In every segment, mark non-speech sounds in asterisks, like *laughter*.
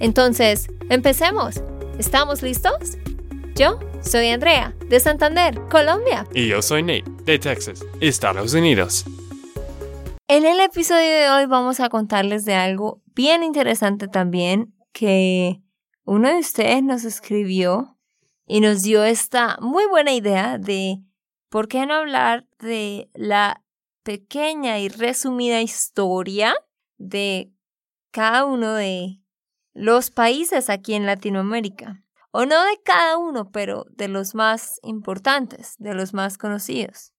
Entonces, empecemos. ¿Estamos listos? Yo soy Andrea, de Santander, Colombia. Y yo soy Nate, de Texas, Estados Unidos. En el episodio de hoy vamos a contarles de algo bien interesante también que uno de ustedes nos escribió y nos dio esta muy buena idea de ¿por qué no hablar de la pequeña y resumida historia de cada uno de los países aquí en Latinoamérica? O no de cada uno, pero de los más importantes, de los más conocidos.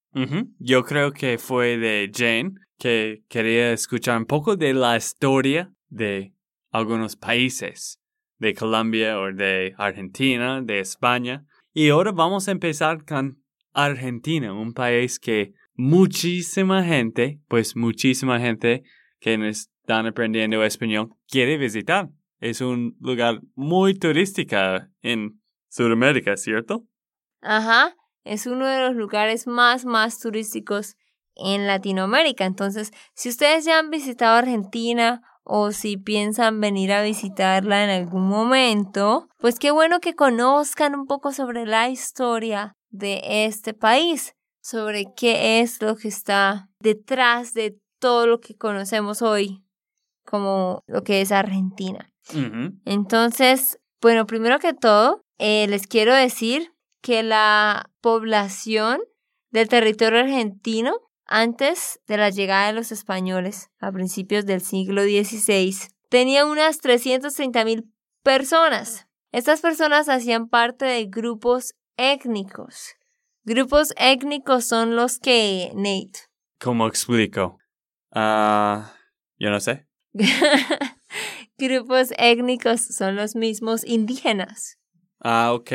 Yo creo que fue de Jane que quería escuchar un poco de la historia de algunos países, de Colombia o de Argentina, de España. Y ahora vamos a empezar con Argentina, un país que muchísima gente, pues muchísima gente que están aprendiendo español quiere visitar. Es un lugar muy turístico en Sudamérica, ¿cierto? Ajá, es uno de los lugares más, más turísticos en Latinoamérica. Entonces, si ustedes ya han visitado Argentina o si piensan venir a visitarla en algún momento, pues qué bueno que conozcan un poco sobre la historia de este país, sobre qué es lo que está detrás de todo lo que conocemos hoy como lo que es Argentina. Entonces, bueno, primero que todo, eh, les quiero decir que la población del territorio argentino antes de la llegada de los españoles a principios del siglo XVI tenía unas 330 mil personas. Estas personas hacían parte de grupos étnicos. Grupos étnicos son los que, Nate. ¿Cómo explico? Ah, yo no sé. *laughs* Grupos étnicos son los mismos indígenas. Ah, ok.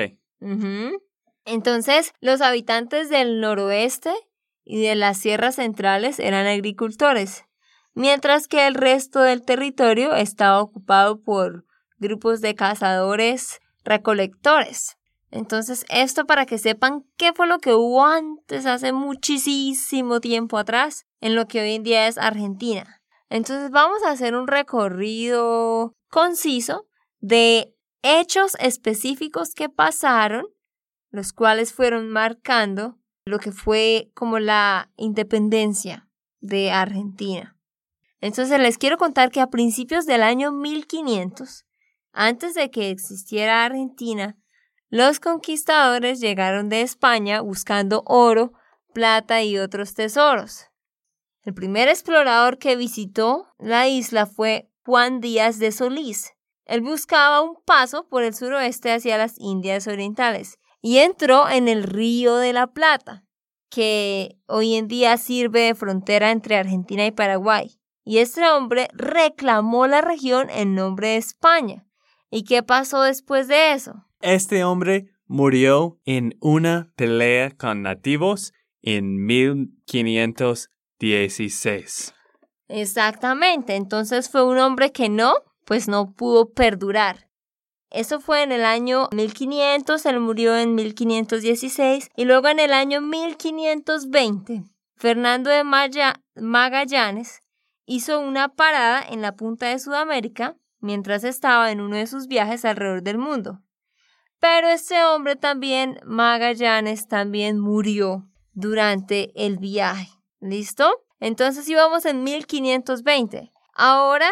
Entonces, los habitantes del noroeste y de las sierras centrales eran agricultores, mientras que el resto del territorio estaba ocupado por grupos de cazadores recolectores. Entonces, esto para que sepan qué fue lo que hubo antes, hace muchísimo tiempo atrás, en lo que hoy en día es Argentina. Entonces, vamos a hacer un recorrido conciso de hechos específicos que pasaron, los cuales fueron marcando lo que fue como la independencia de Argentina. Entonces, les quiero contar que a principios del año 1500, antes de que existiera Argentina, los conquistadores llegaron de España buscando oro, plata y otros tesoros. El primer explorador que visitó la isla fue Juan Díaz de Solís. Él buscaba un paso por el suroeste hacia las Indias Orientales y entró en el Río de la Plata, que hoy en día sirve de frontera entre Argentina y Paraguay. Y este hombre reclamó la región en nombre de España. ¿Y qué pasó después de eso? Este hombre murió en una pelea con nativos en 1516. Exactamente, entonces fue un hombre que no, pues no pudo perdurar. Eso fue en el año 1500, él murió en 1516 y luego en el año 1520, Fernando de Magallanes hizo una parada en la punta de Sudamérica mientras estaba en uno de sus viajes alrededor del mundo. Pero este hombre también, Magallanes, también murió durante el viaje. ¿Listo? Entonces íbamos en 1520. Ahora,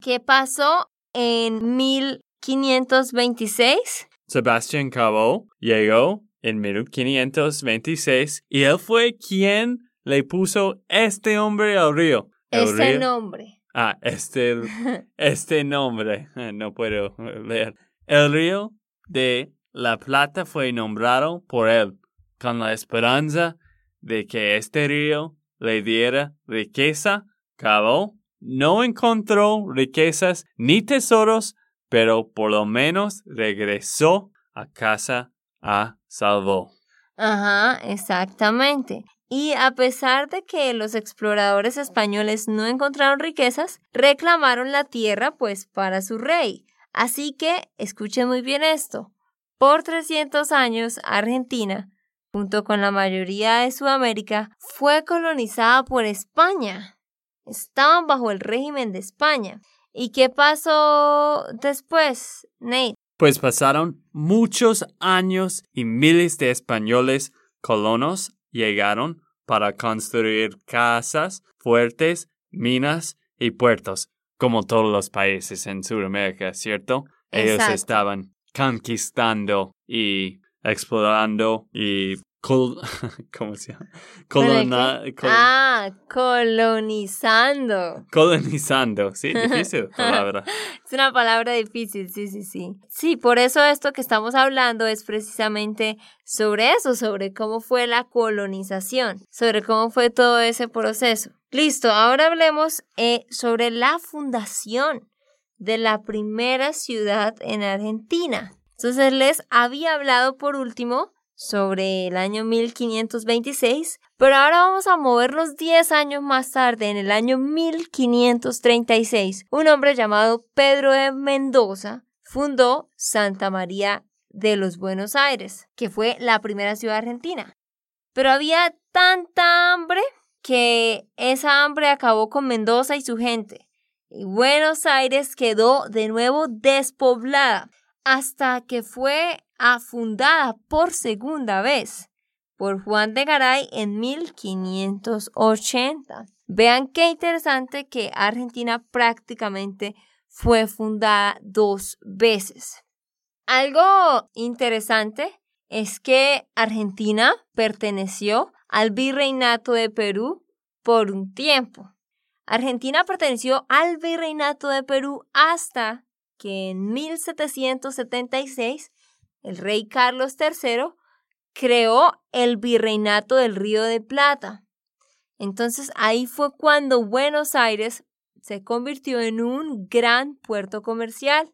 ¿qué pasó en 1526? Sebastián Cabo llegó en 1526 y él fue quien le puso este hombre al río. este nombre. Ah, este, *laughs* este nombre. *laughs* No puedo leer. El río de la Plata fue nombrado por él, con la esperanza de que este río le diera riqueza. Cabo no encontró riquezas ni tesoros, pero por lo menos regresó a casa a salvo. Ajá, exactamente. Y a pesar de que los exploradores españoles no encontraron riquezas, reclamaron la tierra pues para su rey. Así que, escuchen muy bien esto, por 300 años Argentina, junto con la mayoría de Sudamérica, fue colonizada por España. Estaban bajo el régimen de España. ¿Y qué pasó después, Nate? Pues pasaron muchos años y miles de españoles colonos llegaron para construir casas, fuertes, minas y puertos, como todos los países en Sudamérica, ¿cierto? Ellos estaban conquistando y explorando y *laughs* ¿Cómo se llama? ah, colonizando. Colonizando, sí, *laughs* difícil palabra. es una palabra difícil, sí, sí, sí. Sí, por eso esto que estamos hablando es precisamente sobre eso, sobre cómo fue la colonización, sobre cómo fue todo ese proceso. Listo, ahora hablemos eh, sobre la fundación de la primera ciudad en Argentina. Entonces les había hablado por último sobre el año 1526, pero ahora vamos a movernos 10 años más tarde, en el año 1536. Un hombre llamado Pedro de Mendoza fundó Santa María de los Buenos Aires, que fue la primera ciudad argentina. Pero había tanta hambre que esa hambre acabó con Mendoza y su gente. Y Buenos Aires quedó de nuevo despoblada hasta que fue fundada por segunda vez por Juan de Garay en 1580. Vean qué interesante que Argentina prácticamente fue fundada dos veces. Algo interesante es que Argentina perteneció al virreinato de Perú por un tiempo. Argentina perteneció al virreinato de Perú hasta que en 1776 el rey Carlos III creó el virreinato del Río de Plata. Entonces ahí fue cuando Buenos Aires se convirtió en un gran puerto comercial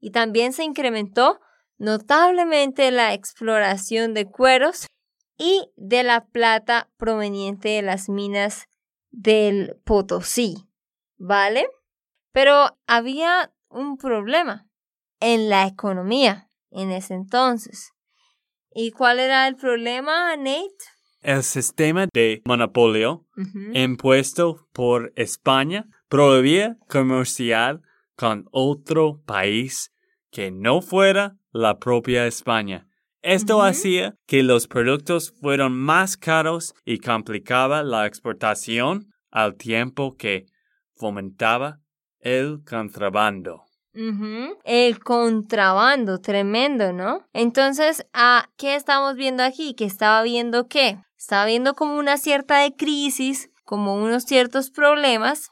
y también se incrementó notablemente la exploración de cueros y de la plata proveniente de las minas del Potosí, ¿vale? Pero había un problema en la economía en ese entonces. ¿Y cuál era el problema, Nate? El sistema de monopolio impuesto por España prohibía comerciar con otro país que no fuera la propia España. Esto hacía que los productos fueran más caros y complicaba la exportación al tiempo que fomentaba el contrabando. El contrabando, tremendo, ¿no? Entonces, ¿a qué estamos viendo aquí? Que estaba viendo qué? Estaba viendo como una cierta de crisis, como unos ciertos problemas.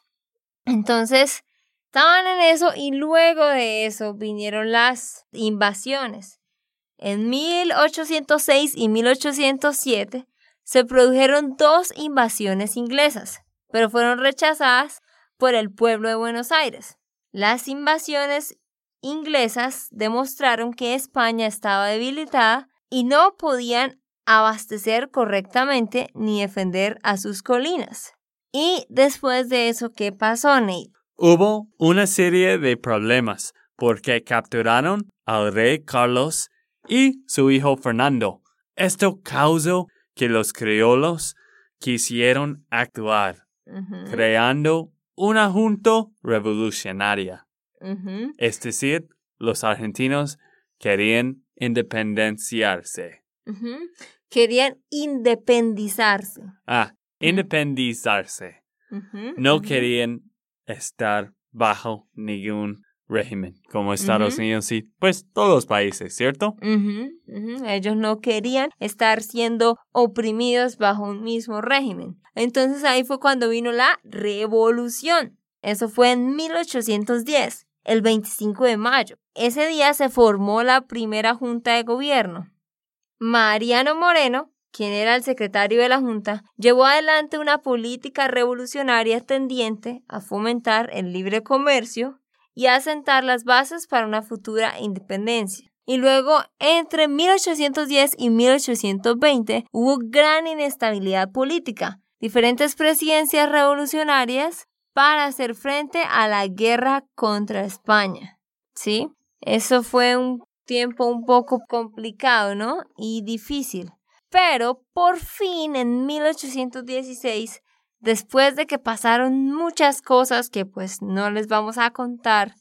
Entonces, estaban en eso y luego de eso vinieron las invasiones. En 1806 y 1807 se produjeron dos invasiones inglesas, pero fueron rechazadas por el pueblo de Buenos Aires. Las invasiones inglesas demostraron que España estaba debilitada y no podían abastecer correctamente ni defender a sus colinas. Y después de eso, ¿qué pasó, Nate? Hubo una serie de problemas porque capturaron al rey Carlos y su hijo Fernando. Esto causó que los criollos quisieron actuar, creando una junta revolucionaria. Es decir, los argentinos querían independenciarse. Querían independizarse. Ah, independizarse. No querían estar bajo ningún régimen como Estados Unidos y pues todos los países, ¿cierto? Ellos no querían estar siendo oprimidos bajo un mismo régimen. Entonces ahí fue cuando vino la revolución. Eso fue en 1810, el 25 de mayo. Ese día se formó la primera junta de gobierno. Mariano Moreno, quien era el secretario de la junta, llevó adelante una política revolucionaria tendiente a fomentar el libre comercio y asentar las bases para una futura independencia. Y luego, entre 1810 y 1820, hubo gran inestabilidad política, diferentes presidencias revolucionarias para hacer frente a la guerra contra España. ¿Sí? Eso fue un tiempo un poco complicado, ¿no? Y difícil. Pero por fin, en 1816, después de que pasaron muchas cosas que pues no les vamos a contar,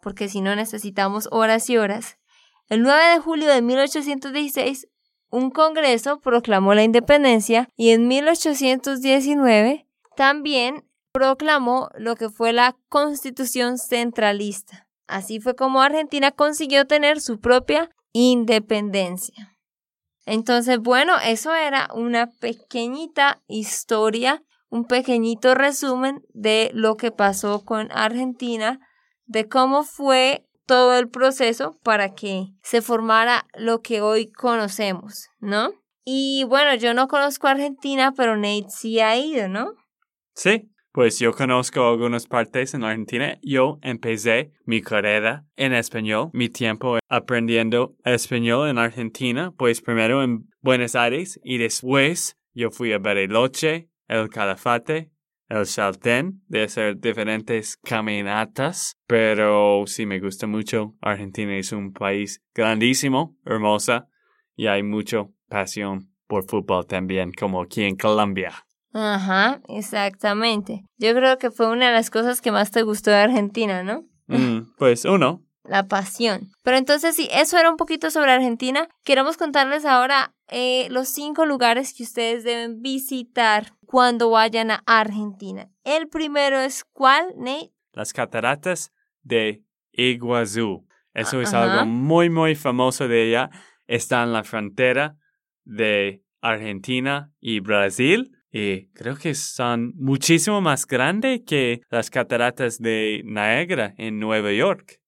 porque si no necesitamos horas y horas, el 9 de julio de 1816, un Congreso proclamó la independencia y en 1819 también proclamó lo que fue la Constitución Centralista. Así fue como Argentina consiguió tener su propia independencia. Entonces, bueno, eso era una pequeñita historia, un pequeñito resumen de lo que pasó con Argentina, de cómo fue todo el proceso para que se formara lo que hoy conocemos, ¿no? Y bueno, yo no conozco Argentina, pero Nate sí ha ido, ¿no? Sí, pues yo conozco algunas partes en Argentina. Yo empecé mi carrera en español, mi tiempo aprendiendo español en Argentina, pues primero en Buenos Aires y después yo fui a Bariloche, El Calafate, el Chaltén, de hacer diferentes caminatas, pero sí me gusta mucho. Argentina es un país grandísimo, hermosa, y hay mucha pasión por fútbol también, como aquí en Colombia. Ajá, exactamente. Yo creo que fue una de las cosas que más te gustó de Argentina, ¿no? Mm, pues uno. *laughs* La pasión. Pero entonces sí, eso era un poquito sobre Argentina. Queremos contarles ahora eh, los cinco lugares que ustedes deben visitar cuando vayan a Argentina. El primero es ¿cuál, Nate? Las cataratas de Iguazú. Eso es algo muy, muy famoso de ella. Está en la frontera de Argentina y Brasil. Y creo que son muchísimo más grandes que las cataratas de Niagara en Nueva York.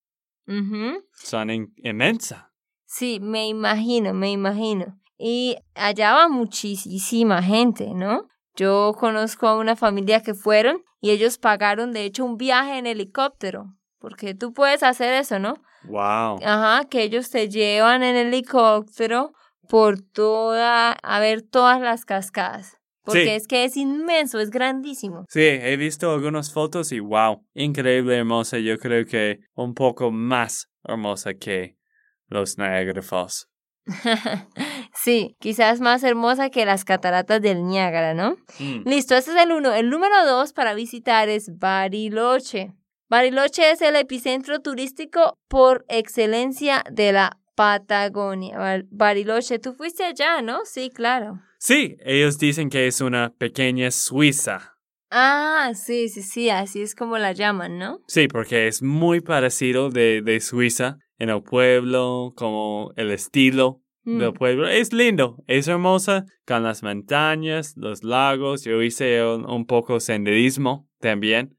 Son inmensas. Sí, me imagino, me imagino. Y allá va muchísima gente, ¿no? Yo conozco a una familia que fueron y ellos pagaron, de hecho, un viaje en helicóptero. Porque tú puedes hacer eso, ¿no? Wow. Ajá, que ellos te llevan en helicóptero por toda, a ver todas las cascadas. Porque es que es inmenso, es grandísimo. Sí, he visto algunas fotos y wow, increíble hermosa. Yo creo que un poco más hermosa que los Niagara Falls. *laughs* sí, quizás más hermosa que las cataratas del Niágara, ¿no? Mm. Listo, ese es el uno. El número dos para visitar es Bariloche. Bariloche es el epicentro turístico por excelencia de la Patagonia. Bariloche, tú fuiste allá, ¿no? Sí, claro. Sí, ellos dicen que es una pequeña Suiza. Ah, sí, sí, sí, así es como la llaman, ¿no? Sí, porque es muy parecido de, de Suiza en el pueblo, como el estilo del mm. pueblo. Es lindo, es hermosa, con las montañas, los lagos. Yo hice un, poco senderismo también.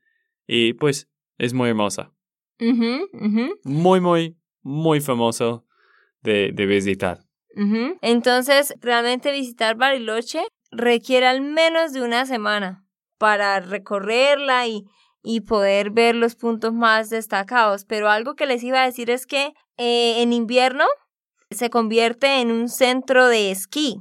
Y pues es muy hermosa. Muy, muy, muy famoso de, de visitar. Entonces, realmente visitar Bariloche requiere al menos de una semana para recorrerla y, y poder ver los puntos más destacados. Pero algo que les iba a decir es que eh, en invierno se convierte en un centro de esquí.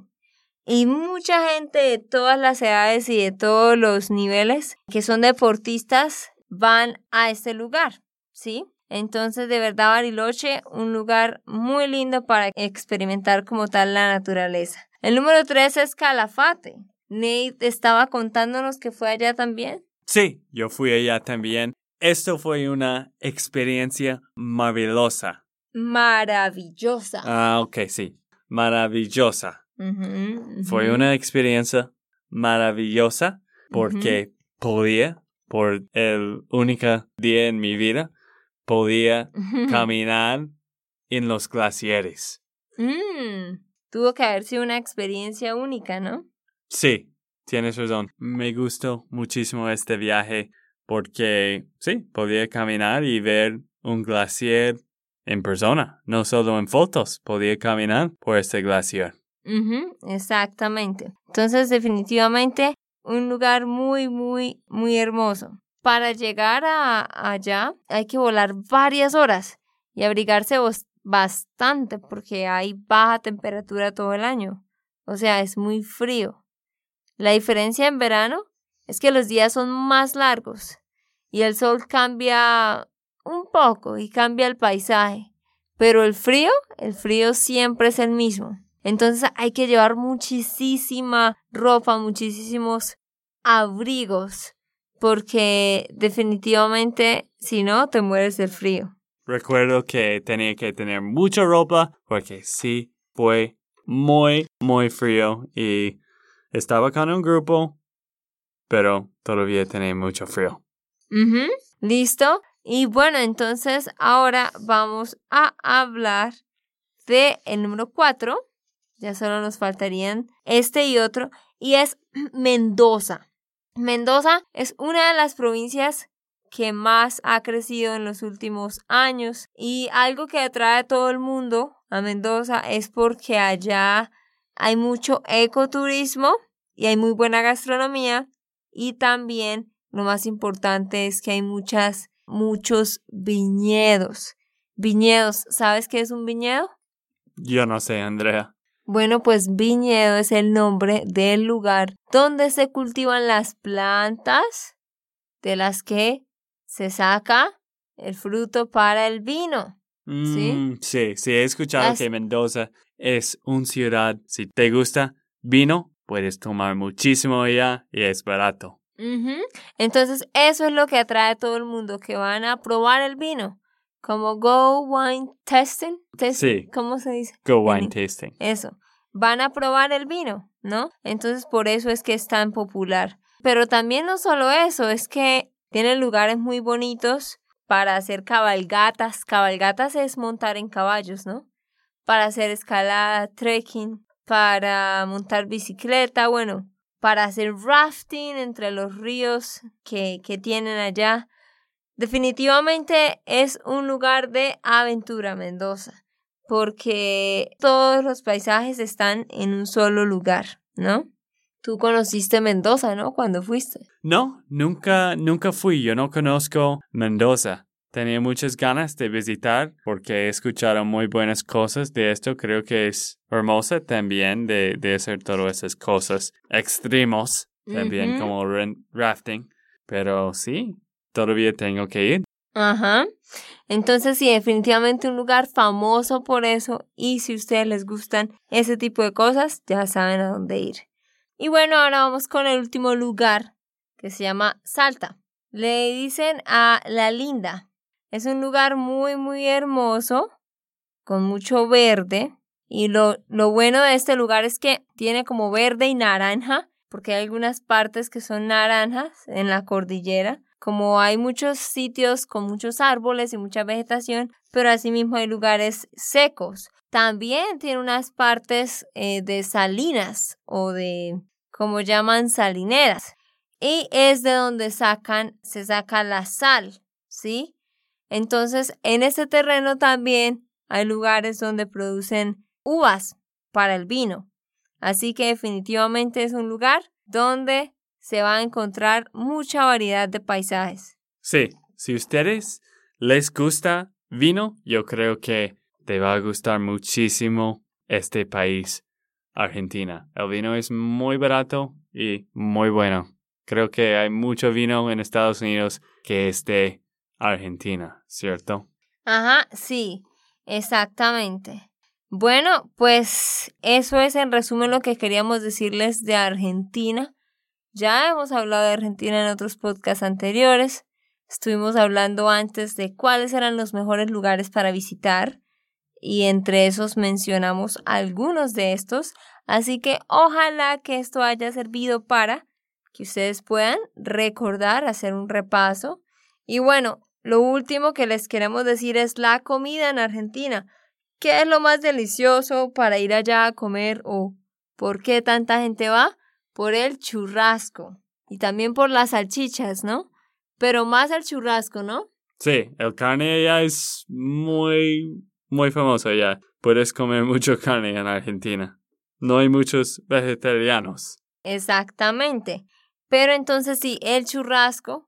Y mucha gente de todas las edades y de todos los niveles que son deportistas van a este lugar, ¿sí? Entonces, de verdad, Bariloche, un lugar muy lindo para experimentar como tal la naturaleza. El número tres es Calafate. Nate estaba contándonos que fue allá también. Sí, yo fui allá también. Esto fue una experiencia maravillosa. Maravillosa. Ah, ok, sí. Maravillosa. Fue una experiencia maravillosa porque podía, por el único día en mi vida, podía caminar en los glaciares. Mm, tuvo que haber sido una experiencia única, ¿no? Sí, tienes razón. Me gustó muchísimo este viaje porque, sí, podía caminar y ver un glaciar en persona, no solo en fotos, podía caminar por este glaciar. exactamente. Entonces, definitivamente, un lugar muy, muy, muy hermoso. para llegar a allá hay que volar varias horas y abrigarse bastante porque hay baja temperatura todo el año. O sea, es muy frío. La diferencia en verano es que los días son más largos y el sol cambia un poco y cambia el paisaje. Pero el frío, el frío siempre es el mismo. Entonces hay que llevar muchísima ropa, muchísimos abrigos, porque definitivamente si no te mueres del frío. Recuerdo que tenía que tener mucha ropa porque sí fue muy, muy frío y estaba con un grupo, pero todavía tenía mucho frío. ¿Listo? Y bueno, entonces ahora vamos a hablar de el número 4, ya solo nos faltarían este y otro, y es *clears throat* Mendoza. Mendoza es una de las provincias que más ha crecido en los últimos años y algo que atrae a todo el mundo a Mendoza es porque allá hay mucho ecoturismo y hay muy buena gastronomía y también lo más importante es que hay muchas muchos viñedos. Viñedos, ¿sabes qué es un viñedo? Yo no sé, Andrea. Bueno, pues viñedo es el nombre del lugar donde se cultivan las plantas de las que se saca el fruto para el vino. ¿Sí? Mm, sí, sí, he escuchado que Mendoza es una ciudad, si te gusta vino, puedes tomar muchísimo allá y es barato. Entonces, eso es lo que atrae a todo el mundo, que van a probar el vino como Go Wine Testing. sí. ¿Cómo se dice? Go Wine Tasting. Eso. Van a probar el vino, ¿no? Entonces por eso es que es tan popular. Pero también no solo eso, es que tiene lugares muy bonitos para hacer cabalgatas. Cabalgatas es montar en caballos, ¿no? Para hacer escalada, trekking, para montar bicicleta, bueno, para hacer rafting entre los ríos que, que tienen allá. Definitivamente es un lugar de aventura Mendoza, porque todos los paisajes están en un solo lugar, ¿no? Tú conociste Mendoza, ¿no? Cuando fuiste. No, nunca, nunca fui. Yo no conozco Mendoza. Tenía muchas ganas de visitar porque he escuchado muy buenas cosas de esto. Creo que es hermosa también de, de hacer todas esas cosas extremos, también como rafting. Pero sí, todavía tengo que ir. Ajá. Entonces sí, definitivamente un lugar famoso por eso y si a ustedes les gustan ese tipo de cosas, ya saben a dónde ir. Y bueno, ahora vamos con el último lugar que se llama Salta. Le dicen a La Linda. Es un lugar muy, muy hermoso, con mucho verde. Y lo, lo bueno de este lugar es que tiene como verde y naranja, porque hay algunas partes que son naranjas en la cordillera como hay muchos sitios con muchos árboles y mucha vegetación, pero asimismo hay lugares secos. También tiene unas partes eh, de salinas o de, como llaman, salineras. Y es de donde sacan, se saca la sal, ¿sí? Entonces, en ese terreno también hay lugares donde producen uvas para el vino. Así que definitivamente es un lugar donde se va a encontrar mucha variedad de paisajes. Sí, si ustedes les gusta vino, yo creo que te va a gustar muchísimo este país, Argentina. El vino es muy barato y muy bueno. Creo que hay mucho vino en Estados Unidos que es de Argentina, ¿cierto? Ajá, sí, exactamente. Bueno, pues eso es en resumen lo que queríamos decirles de Argentina. Ya hemos hablado de Argentina en otros podcasts anteriores. Estuvimos hablando antes de cuáles eran los mejores lugares para visitar y entre esos mencionamos algunos de estos. Así que ojalá que esto haya servido para que ustedes puedan recordar, hacer un repaso. Y bueno, lo último que les queremos decir es la comida en Argentina. ¿Qué es lo más delicioso para ir allá a comer o por qué tanta gente va? por el churrasco y también por las salchichas, ¿no? Pero más el churrasco, ¿no? Sí, el carne allá es muy, muy famoso allá. Puedes comer *laughs* mucho carne en Argentina. No hay muchos vegetarianos. Exactamente. Pero entonces sí, el churrasco,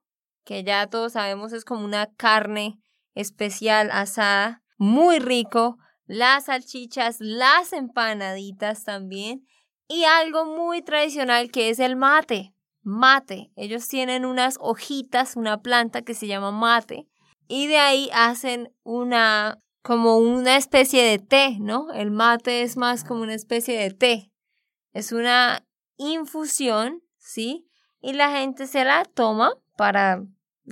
que ya todos sabemos es como una carne especial asada, muy rico, las salchichas, las empanaditas también y algo muy tradicional que es el mate. Mate. Ellos tienen unas hojitas, una planta que se llama mate y de ahí hacen una como una especie de té, ¿no? El mate es más como una especie de té. Es una infusión, ¿sí? Y la gente se la toma para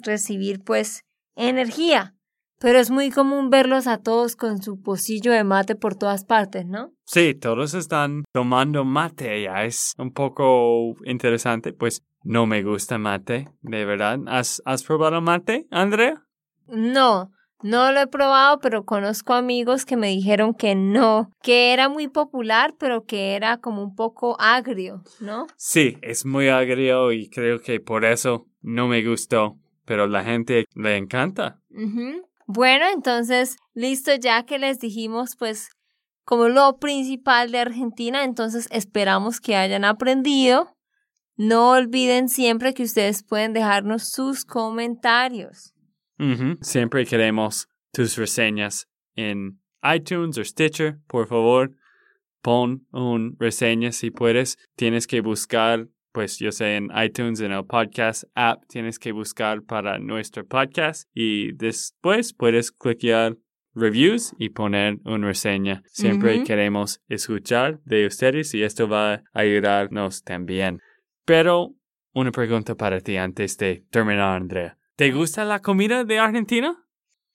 recibir pues energía. Pero es muy común verlos a todos con su pocillo de mate por todas partes, ¿no? Sí, todos están tomando mate ya. Es un poco interesante. Pues no me gusta mate, de verdad. ¿Has, has probado mate, Andrea? No, no lo he probado, pero conozco amigos que me dijeron que no, que era muy popular, pero que era como un poco agrio, ¿no? Sí, es muy agrio y creo que por eso no me gustó, pero la gente le encanta. Bueno, entonces, listo, ya que les dijimos, pues, como lo principal de Argentina, entonces esperamos que hayan aprendido. No olviden siempre que ustedes pueden dejarnos sus comentarios. Siempre queremos tus reseñas en iTunes o Stitcher. Por favor, pon un reseña si puedes. Tienes que buscar pues yo sé, en iTunes, en el podcast app, tienes que buscar para nuestro podcast y después puedes cliquear reviews y poner una reseña. Siempre queremos escuchar de ustedes y esto va a ayudarnos también. Pero una pregunta para ti antes de terminar, Andrea. ¿Te gusta la comida de Argentina?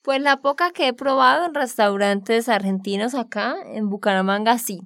Pues la poca que he probado en restaurantes argentinos acá, en Bucaramanga, sí.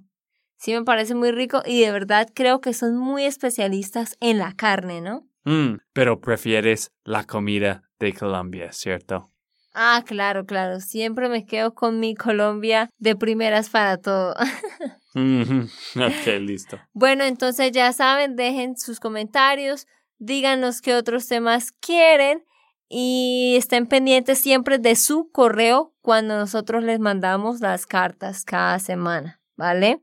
Sí me parece muy rico y de verdad creo que son muy especialistas en la carne, ¿no? Mm, pero prefieres la comida de Colombia, ¿cierto? Ah, claro, claro. Siempre me quedo con mi Colombia de primeras para todo. *laughs* ok, listo. Bueno, entonces ya saben, dejen sus comentarios, díganos qué otros temas quieren y estén pendientes siempre de su correo cuando nosotros les mandamos las cartas cada semana, ¿vale?